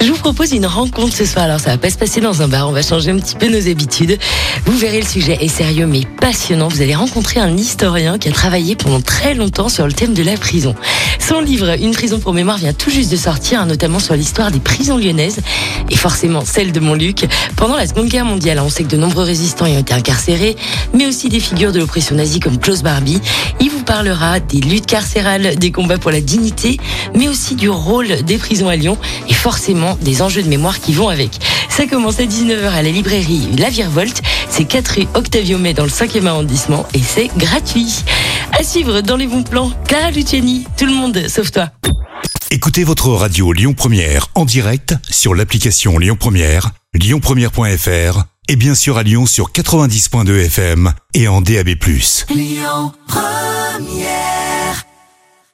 Je vous propose une rencontre ce soir. Alors, ça va pas se passer dans un bar. On va changer un petit peu nos habitudes. Vous verrez, le sujet est sérieux mais passionnant. Vous allez rencontrer un historien qui a travaillé pendant très longtemps sur le thème de la prison. Son livre, Une prison pour mémoire, vient tout juste de sortir, notamment sur l'histoire des prisons lyonnaises et forcément celle de Montluc. Pendant la Seconde Guerre mondiale, on sait que de nombreux résistants y ont été incarcérés, mais aussi des figures de l'oppression nazie comme Klaus Barbie. Il vous parlera des luttes carcérales, des combats pour la dignité, mais aussi du rôle des prisons à Lyon et forcément des enjeux de mémoire qui vont avec. Ça commence à 19h à la librairie La Virevolte. C'est 4 rue Octavio May dans le 5e arrondissement et c'est gratuit. À suivre dans les bons plans, Clara Luciani, tout le monde sauf toi. Écoutez votre radio Lyon Première en direct sur l'application Lyon Première, lyonpremière.fr et bien sûr à Lyon sur 90.2 FM et en DAB+. Lyon Première